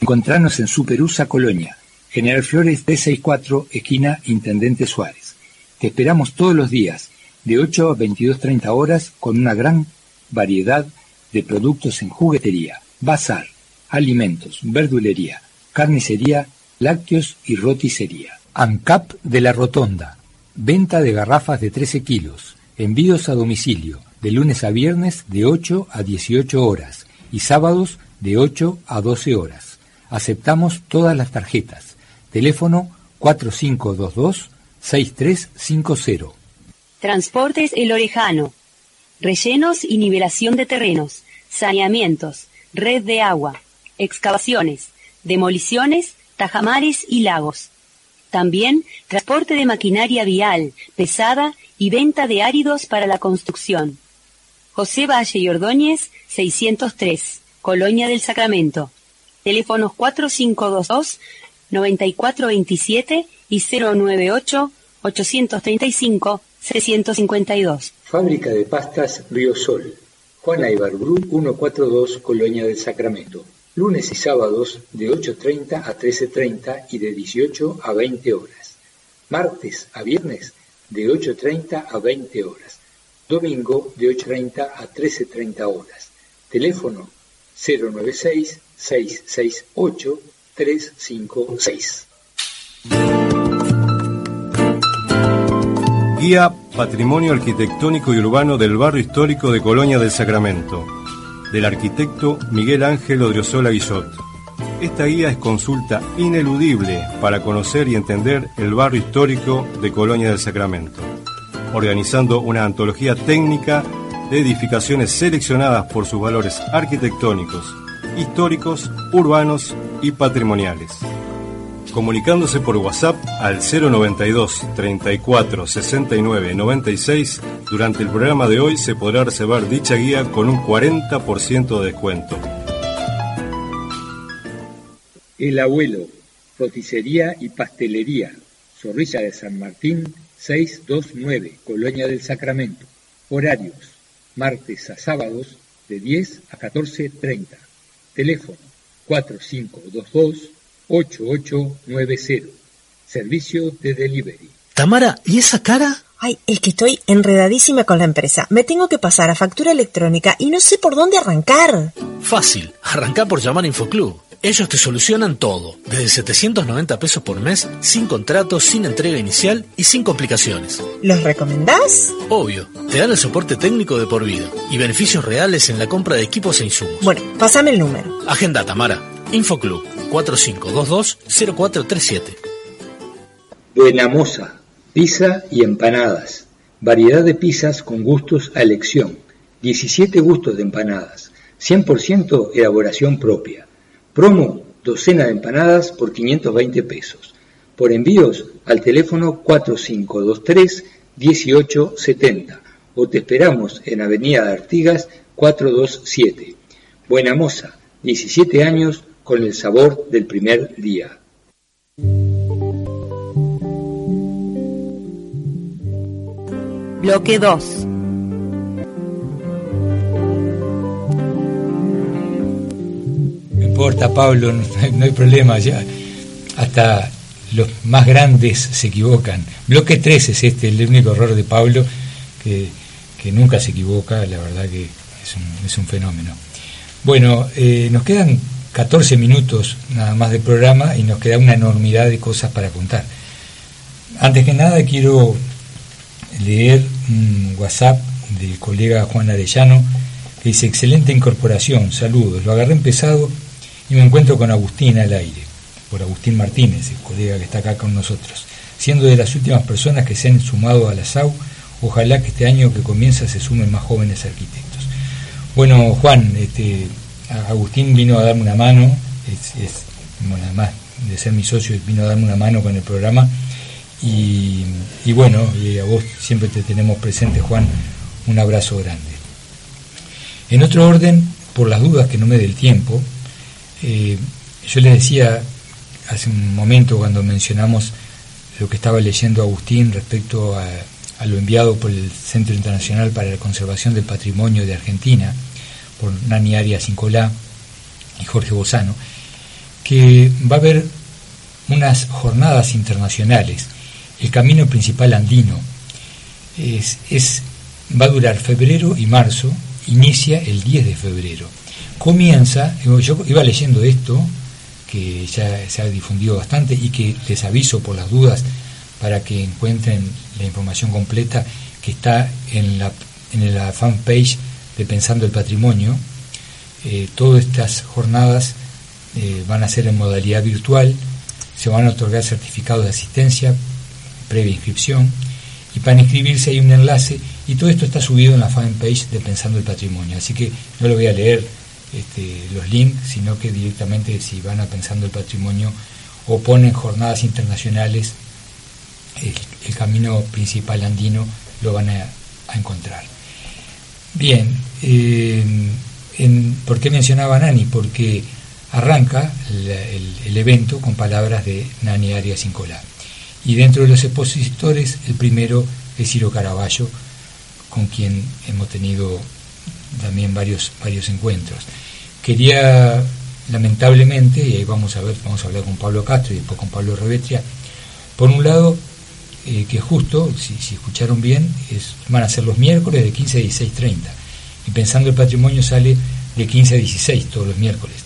Encontrarnos en Superusa Colonia, General Flores D64, esquina Intendente Suárez. Te esperamos todos los días, de 8 a 22.30 horas, con una gran variedad de productos en juguetería, bazar, alimentos, verdulería, carnicería, lácteos y roticería. ANCAP de la Rotonda, Venta de garrafas de 13 kilos. Envíos a domicilio, de lunes a viernes de 8 a 18 horas y sábados de 8 a 12 horas. Aceptamos todas las tarjetas. Teléfono 4522-6350. Transportes El Orejano. Rellenos y nivelación de terrenos. Saneamientos. Red de agua. Excavaciones. Demoliciones. Tajamares y lagos también transporte de maquinaria vial, pesada y venta de áridos para la construcción. José Valle y Ordóñez, 603, Colonia del Sacramento. Teléfonos 4522-9427 y 098-835-652. Fábrica de pastas Río Sol. Juana Ibarburu, 142, Colonia del Sacramento lunes y sábados de 8.30 a 13.30 y de 18 a 20 horas. Martes a viernes de 8.30 a 20 horas. Domingo de 8.30 a 13.30 horas. Teléfono 096-668-356. Guía Patrimonio Arquitectónico y Urbano del Barrio Histórico de Colonia del Sacramento del arquitecto Miguel Ángel Odriozola Guillot. Esta guía es consulta ineludible para conocer y entender el barrio histórico de Colonia del Sacramento, organizando una antología técnica de edificaciones seleccionadas por sus valores arquitectónicos, históricos, urbanos y patrimoniales comunicándose por WhatsApp al 092 34 69 96. Durante el programa de hoy se podrá reservar dicha guía con un 40% de descuento. El abuelo, roticería y pastelería, Zorrilla de San Martín, 629, Colonia del Sacramento. Horarios, martes a sábados de 10 a 14.30. Teléfono 4522 8890. Servicio de delivery. Tamara, ¿y esa cara? Ay, es que estoy enredadísima con la empresa. Me tengo que pasar a factura electrónica y no sé por dónde arrancar. Fácil, arranca por llamar a Infoclub Ellos te solucionan todo, desde 790 pesos por mes, sin contrato, sin entrega inicial y sin complicaciones. ¿Los recomendás? Obvio, te dan el soporte técnico de por vida y beneficios reales en la compra de equipos e insumos. Bueno, pásame el número. Agenda Tamara, Infoclub 4522-0437. Buena Moza, pizza y empanadas. Variedad de pizzas con gustos a elección. 17 gustos de empanadas. 100% elaboración propia. Promo, docena de empanadas por 520 pesos. Por envíos al teléfono 4523-1870 o te esperamos en Avenida de Artigas 427. Buena Moza, 17 años con el sabor del primer día. Bloque 2. No importa, Pablo, *laughs* no hay, no hay problema. Ya, hasta los más grandes se equivocan. Bloque 3 es este, el único error de Pablo, que, que nunca se equivoca, la verdad que es un, es un fenómeno. Bueno, eh, nos quedan 14 minutos nada más de programa y nos queda una enormidad de cosas para contar. Antes que nada quiero leer un WhatsApp del colega Juan Arellano que dice excelente incorporación, saludos, lo agarré empezado y me encuentro con Agustín al aire, por Agustín Martínez, el colega que está acá con nosotros, siendo de las últimas personas que se han sumado a la SAU, ojalá que este año que comienza se sumen más jóvenes arquitectos. Bueno, Juan, este, Agustín vino a darme una mano, es, es, bueno, además de ser mi socio, vino a darme una mano con el programa y, y bueno, y a vos siempre te tenemos presente, Juan, un abrazo grande. En otro orden, por las dudas que no me dé el tiempo, eh, yo les decía hace un momento cuando mencionamos lo que estaba leyendo Agustín respecto a lo enviado por el Centro Internacional para la Conservación del Patrimonio de Argentina, por Nani Arias Incolá y Jorge Bozano, que va a haber unas jornadas internacionales. El camino principal andino es, va a durar febrero y marzo, inicia el 10 de febrero. Comienza, yo iba leyendo esto, que ya se ha difundido bastante y que les aviso por las dudas para que encuentren la información completa que está en la, en la fanpage de Pensando el Patrimonio. Eh, todas estas jornadas eh, van a ser en modalidad virtual, se van a otorgar certificados de asistencia previa inscripción y para inscribirse hay un enlace y todo esto está subido en la fanpage de Pensando el Patrimonio, así que no lo voy a leer este, los links, sino que directamente si van a Pensando el Patrimonio o ponen jornadas internacionales, el, camino principal andino lo van a, a encontrar. Bien, ¿por qué mencionaba Nani? Porque arranca el, evento con palabras de Nani Arias Incolá. Y dentro de los expositores, el primero es Ciro Caraballo, con quien hemos tenido también varios, varios encuentros. Quería, lamentablemente, y ahí vamos a ver, vamos a hablar con Pablo Castro y después con Pablo Revetria, por un lado, eh, que justo, si, si, escucharon bien, es, van a ser los miércoles de 15 a 16.30. Y pensando el patrimonio sale de 15 a 16 todos los miércoles.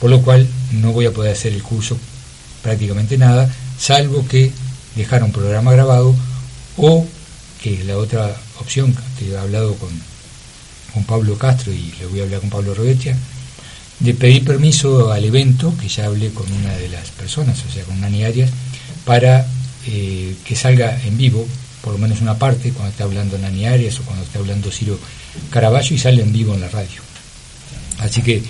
Por lo cual no voy a poder hacer el curso prácticamente nada, salvo que dejar un programa grabado o que la otra opción que he hablado con, con Pablo Castro y le voy a hablar con Pablo Robetia, de pedir permiso al evento, que ya hablé con una de las personas, o sea, con Nani Arias, para eh, que salga en vivo, por lo menos una parte, cuando esté hablando Nani Arias o cuando esté hablando Ciro Caraballo y sale en vivo en la radio. Así que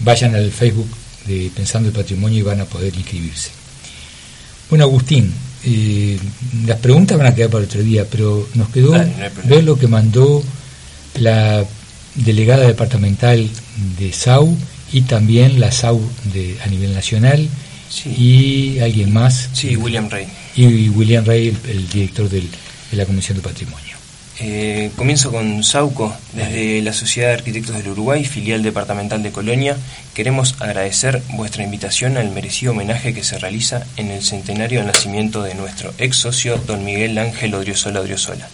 vayan al Facebook de Pensando el Patrimonio y van a poder inscribirse. Bueno, Agustín, eh, las preguntas van a quedar para otro día, pero nos quedó no ver lo que mandó la delegada departamental de SAU y también la SAU de, a nivel nacional Sí. y alguien más. Sí, William Rey. Y William Rey, el, el director del, de la Comisión de Patrimonio. Eh, comienzo con Sauco. Desde la Sociedad de Arquitectos del Uruguay, filial departamental de Colonia, queremos agradecer vuestra invitación al merecido homenaje que se realiza en el centenario del nacimiento de nuestro ex socio, don Miguel Ángel Odriozola Odriozola.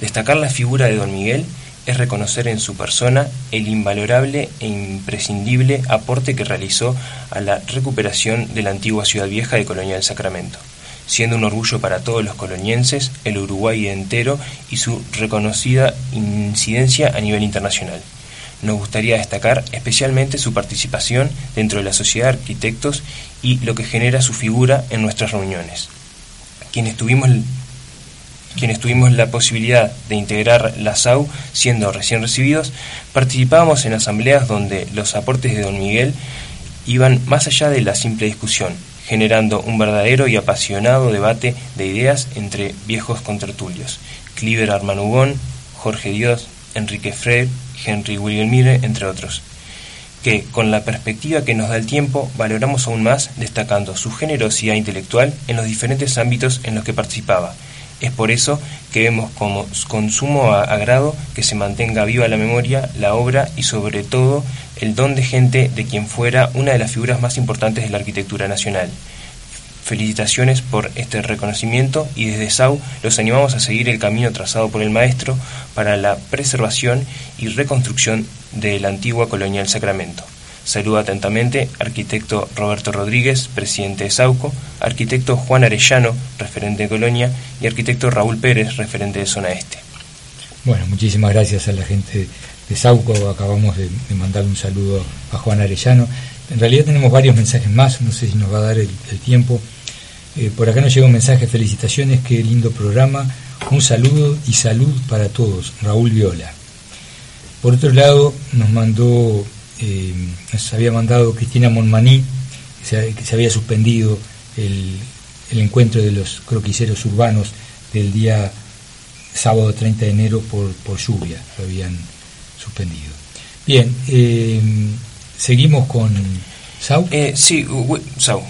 Destacar la figura de don Miguel, es reconocer en su persona el invalorable e imprescindible aporte que realizó a la recuperación de la antigua ciudad vieja de Colonia del Sacramento, siendo un orgullo para todos los colonienses, el Uruguay entero y su reconocida incidencia a nivel internacional. Nos gustaría destacar especialmente su participación dentro de la sociedad de arquitectos y lo que genera su figura en nuestras reuniones. Quienes tuvimos quienes tuvimos la posibilidad de integrar la SAU siendo recién recibidos, participábamos en asambleas donde los aportes de don Miguel iban más allá de la simple discusión, generando un verdadero y apasionado debate de ideas entre viejos contertulios, Cliver Armanugón, Jorge Dios, Enrique Freire, Henry Wilhelmire, entre otros, que, con la perspectiva que nos da el tiempo, valoramos aún más destacando su generosidad intelectual en los diferentes ámbitos en los que participaba, es por eso que vemos como con sumo agrado que se mantenga viva la memoria, la obra y sobre todo el don de gente de quien fuera una de las figuras más importantes de la arquitectura nacional. Felicitaciones por este reconocimiento y desde SAU los animamos a seguir el camino trazado por el maestro para la preservación y reconstrucción de la antigua colonia del Sacramento. Saludo atentamente, arquitecto Roberto Rodríguez, presidente de Sauco, arquitecto Juan Arellano, referente de Colonia, y arquitecto Raúl Pérez, referente de Zona Este. Bueno, muchísimas gracias a la gente de Sauco. Acabamos de, mandar un saludo a Juan Arellano. En realidad tenemos varios mensajes más, no sé si nos va a dar el, tiempo. Eh, por acá nos llega un mensaje, felicitaciones, qué lindo programa. Un saludo y salud para todos. Raúl Viola. Por otro lado, nos mandó eh, nos había mandado Cristina Monmaní, que se, había suspendido el, encuentro de los croquiceros urbanos del día sábado 30 de enero por, por lluvia, lo habían suspendido. Bien, eh, seguimos con Sau. Eh, sí, Sau.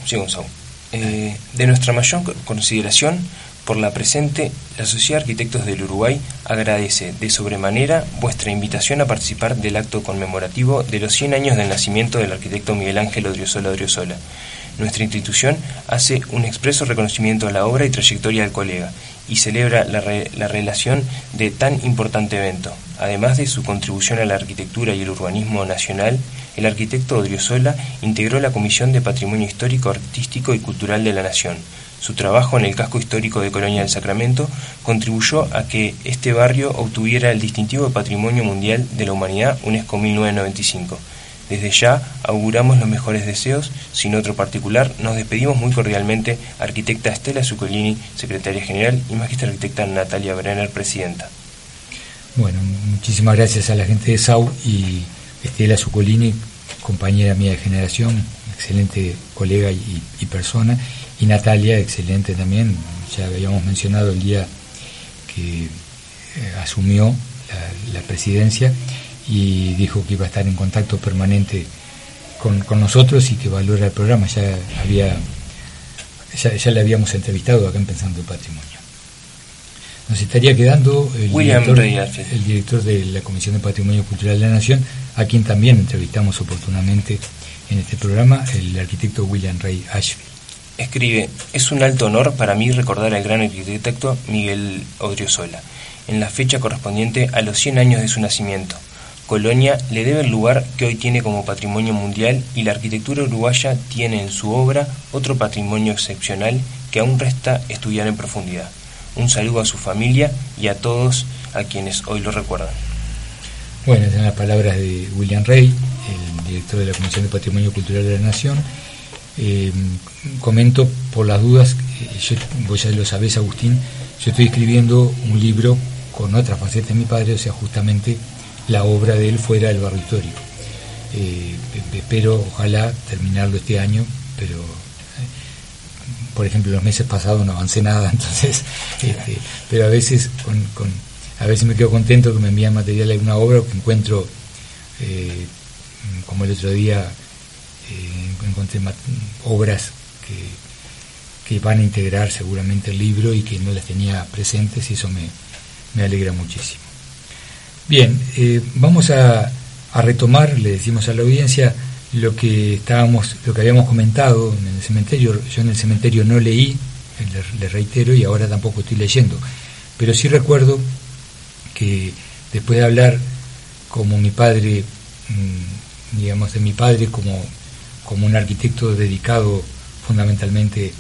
Eh, de nuestra mayor consideración, por la presente, la Sociedad de Arquitectos del Uruguay agradece de sobremanera vuestra invitación a participar del acto conmemorativo de los 100 años del nacimiento del arquitecto Miguel Ángel Odriozola. Nuestra institución hace un expreso reconocimiento a la obra y trayectoria del colega y celebra la, la relación de tan importante evento. Además de su contribución a la arquitectura y el urbanismo nacional, el arquitecto Odriozola integró la Comisión de Patrimonio Histórico, Artístico y Cultural de la Nación su trabajo en el casco histórico de Colonia del Sacramento contribuyó a que este barrio obtuviera el distintivo de Patrimonio Mundial de la Humanidad UNESCO 1995. Desde ya auguramos los mejores deseos, sin otro particular, nos despedimos muy cordialmente, arquitecta Estela Zuccolini, secretaria general, y magister arquitecta Natalia Brenner, presidenta. Bueno, muchísimas gracias a la gente de SAU y Estela Zuccolini, compañera mía de generación, excelente colega y persona y Natalia, excelente también, ya habíamos mencionado el día que eh, asumió la, presidencia y dijo que iba a estar en contacto permanente con, nosotros y que valora el programa. Ya había ya, le habíamos entrevistado acá en Pensando el Patrimonio. Nos estaría quedando el, director, el director de la Comisión de Patrimonio Cultural de la Nación, a quien también entrevistamos oportunamente en este programa, el arquitecto William Ray Ashfield. Escribe, es un alto honor para mí recordar al gran arquitecto Miguel Odriozola, en la fecha correspondiente a los 100 años de su nacimiento. Colonia le debe el lugar que hoy tiene como patrimonio mundial y la arquitectura uruguaya tiene en su obra otro patrimonio excepcional que aún resta estudiar en profundidad. Un saludo a su familia y a todos a quienes hoy lo recuerdan. Bueno, son las palabras de William Rey, el director de la Comisión de Patrimonio Cultural de la Nación, eh, comento por las dudas, eh, yo, vos ya lo sabés Agustín, yo estoy escribiendo un libro con otra faceta de mi padre, o sea, justamente la obra de él fuera del barrio histórico. Eh, espero, ojalá, terminarlo este año, pero por ejemplo los meses pasados no avancé nada, *laughs* entonces, este, pero a veces con, a veces me quedo contento que me envían material de una obra o que encuentro, como el otro día, eh, encontré obras que, que, van a integrar seguramente el libro y que no las tenía presentes y eso me, me alegra muchísimo. Bien, eh, vamos a, a, retomar, le decimos a la audiencia, lo que estábamos, lo que habíamos comentado en el cementerio. Yo en el cementerio no leí, le, reitero, y ahora tampoco estoy leyendo, pero sí recuerdo que después de hablar como mi padre, mm, digamos, de mi padre como, como un arquitecto dedicado fundamentalmente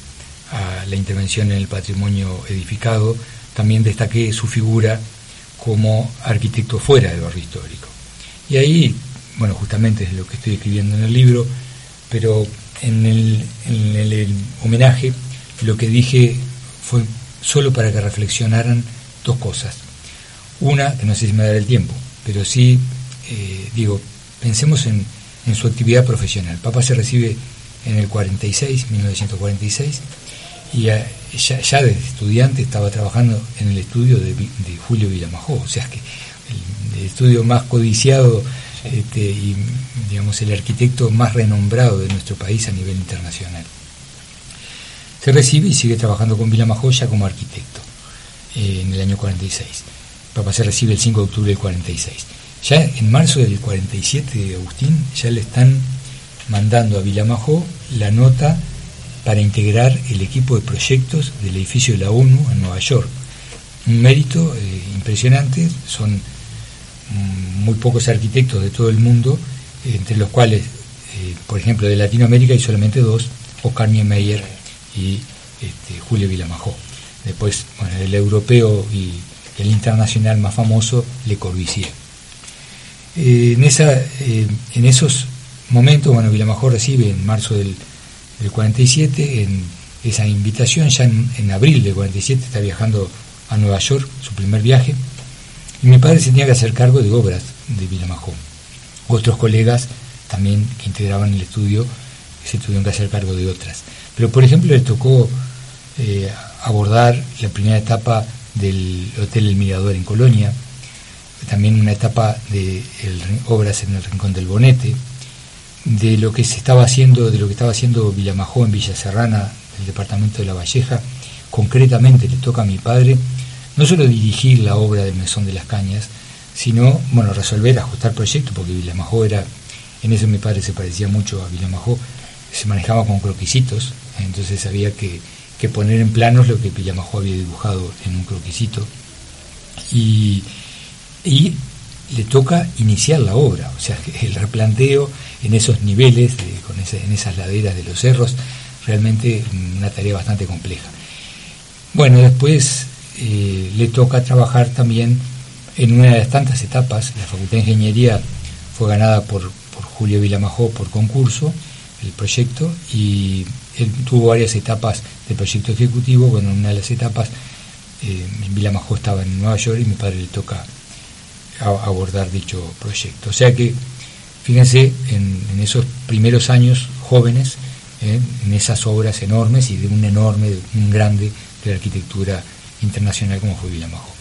a la intervención en el patrimonio edificado, también destaqué su figura como arquitecto fuera del barrio histórico. Y ahí, bueno, justamente es lo que estoy escribiendo en el libro, pero en el, en el homenaje lo que dije fue solo para que reflexionaran dos cosas. Una, que no sé si me dará el tiempo, pero sí, eh, digo, pensemos en, en, su actividad profesional. Papá se recibe en el 46, 1946, y ya, ya, desde estudiante estaba trabajando en el estudio de, de Julio Villamajó, o sea que el, estudio más codiciado este, y digamos el arquitecto más renombrado de nuestro país a nivel internacional. Se recibe y sigue trabajando con Villamajó ya como arquitecto eh, en el año 46. Papá se recibe el 5 de octubre del 46. Ya en marzo del 47, Agustín, ya le están mandando a Villamajó la nota para integrar el equipo de proyectos del edificio de la ONU en Nueva York. Un mérito eh, impresionante, son mm, muy pocos arquitectos de todo el mundo, entre los cuales, eh, por ejemplo, de Latinoamérica hay solamente dos, Oscar Niemeyer y este, Julio Villamajó. Después, bueno, el europeo y el internacional más famoso, Le Corbusier. Eh, en, esa, en esos momentos, bueno, Villamajó recibe en marzo del del 47, en esa invitación, ya en, abril del 47 está viajando a Nueva York, su primer viaje, y mi padre se tenía que hacer cargo de obras de Villamajó. Otros colegas también que integraban el estudio se tuvieron que hacer cargo de otras. Pero por ejemplo le tocó eh, abordar la primera etapa del Hotel El Mirador en Colonia, también una etapa de obras en el Rincón del Bonete, de lo que se estaba haciendo, de lo que estaba haciendo Villamajó en Villa Serrana, el departamento de La Valleja, concretamente le toca a mi padre no solo dirigir la obra del Mesón de las Cañas, sino, bueno, resolver, ajustar proyectos, porque Villamajó era, en eso mi padre se parecía mucho a Villamajó, se manejaba con croquisitos, entonces había que, que poner en planos lo que Villamajó había dibujado en un croquisito. Y, y le toca iniciar la obra, o sea, *laughs* el replanteo en esos niveles, con en esas laderas de los cerros, realmente una tarea bastante compleja. Bueno, después eh, le toca trabajar también en una de las tantas etapas, la Facultad de Ingeniería fue ganada por, por Julio Vilamajó por concurso, el proyecto, y él tuvo varias etapas de proyecto ejecutivo, bueno, en una de las etapas eh, Vilamajó estaba en Nueva York y mi padre le toca abordar dicho proyecto. O sea que, fíjense, en, esos primeros años jóvenes, eh, en esas obras enormes y de un enorme, de un grande de la arquitectura internacional como fue Villamajó.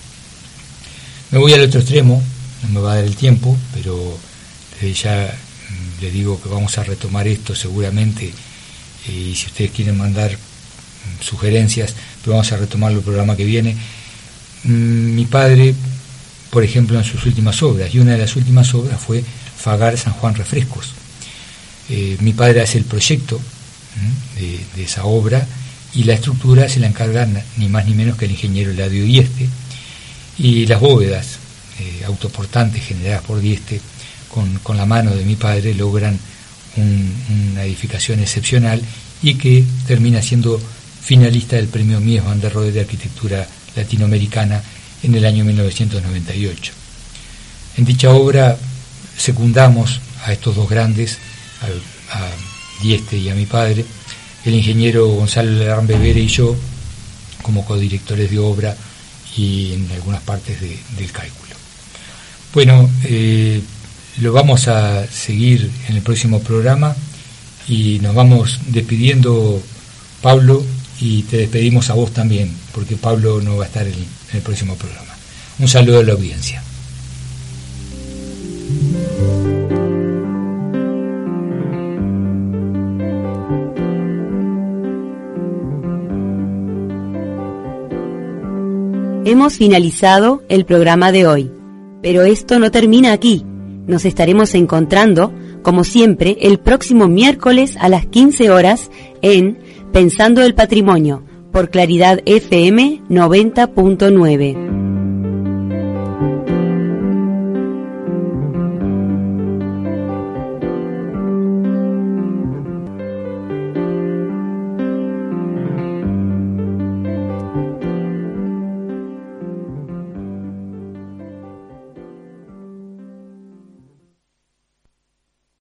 Me voy al otro extremo, no me va a dar el tiempo, pero desde ya mm, le digo que vamos a retomar esto seguramente eh, y si ustedes quieren mandar mm, sugerencias, pero vamos a retomarlo el programa que viene. Mm, mi padre por ejemplo, en sus últimas obras. Y una de las últimas obras fue Fagar San Juan Refrescos. Eh, mi padre hace el proyecto de, esa obra y la estructura se la encarga ni más ni menos que el ingeniero Ladio Dieste. Y las bóvedas eh, autoportantes generadas por Dieste, con, la mano de mi padre, logran una edificación excepcional y que termina siendo finalista del premio Mies van der Rohe de Arquitectura Latinoamericana en el año 1998. En dicha obra secundamos a estos dos grandes, a, Dieste y a mi padre, el ingeniero Gonzalo Larán Bebere y yo, como codirectores de obra y en algunas partes del cálculo. Bueno, eh, lo vamos a seguir en el próximo programa y nos vamos despidiendo, Pablo, y te despedimos a vos también, porque Pablo no va a estar en, el próximo programa. Un saludo a la audiencia. Hemos finalizado el programa de hoy, pero esto no termina aquí. Nos estaremos encontrando, como siempre, el próximo miércoles a las 15 horas en Pensando el Patrimonio por Claridad FM 90.9.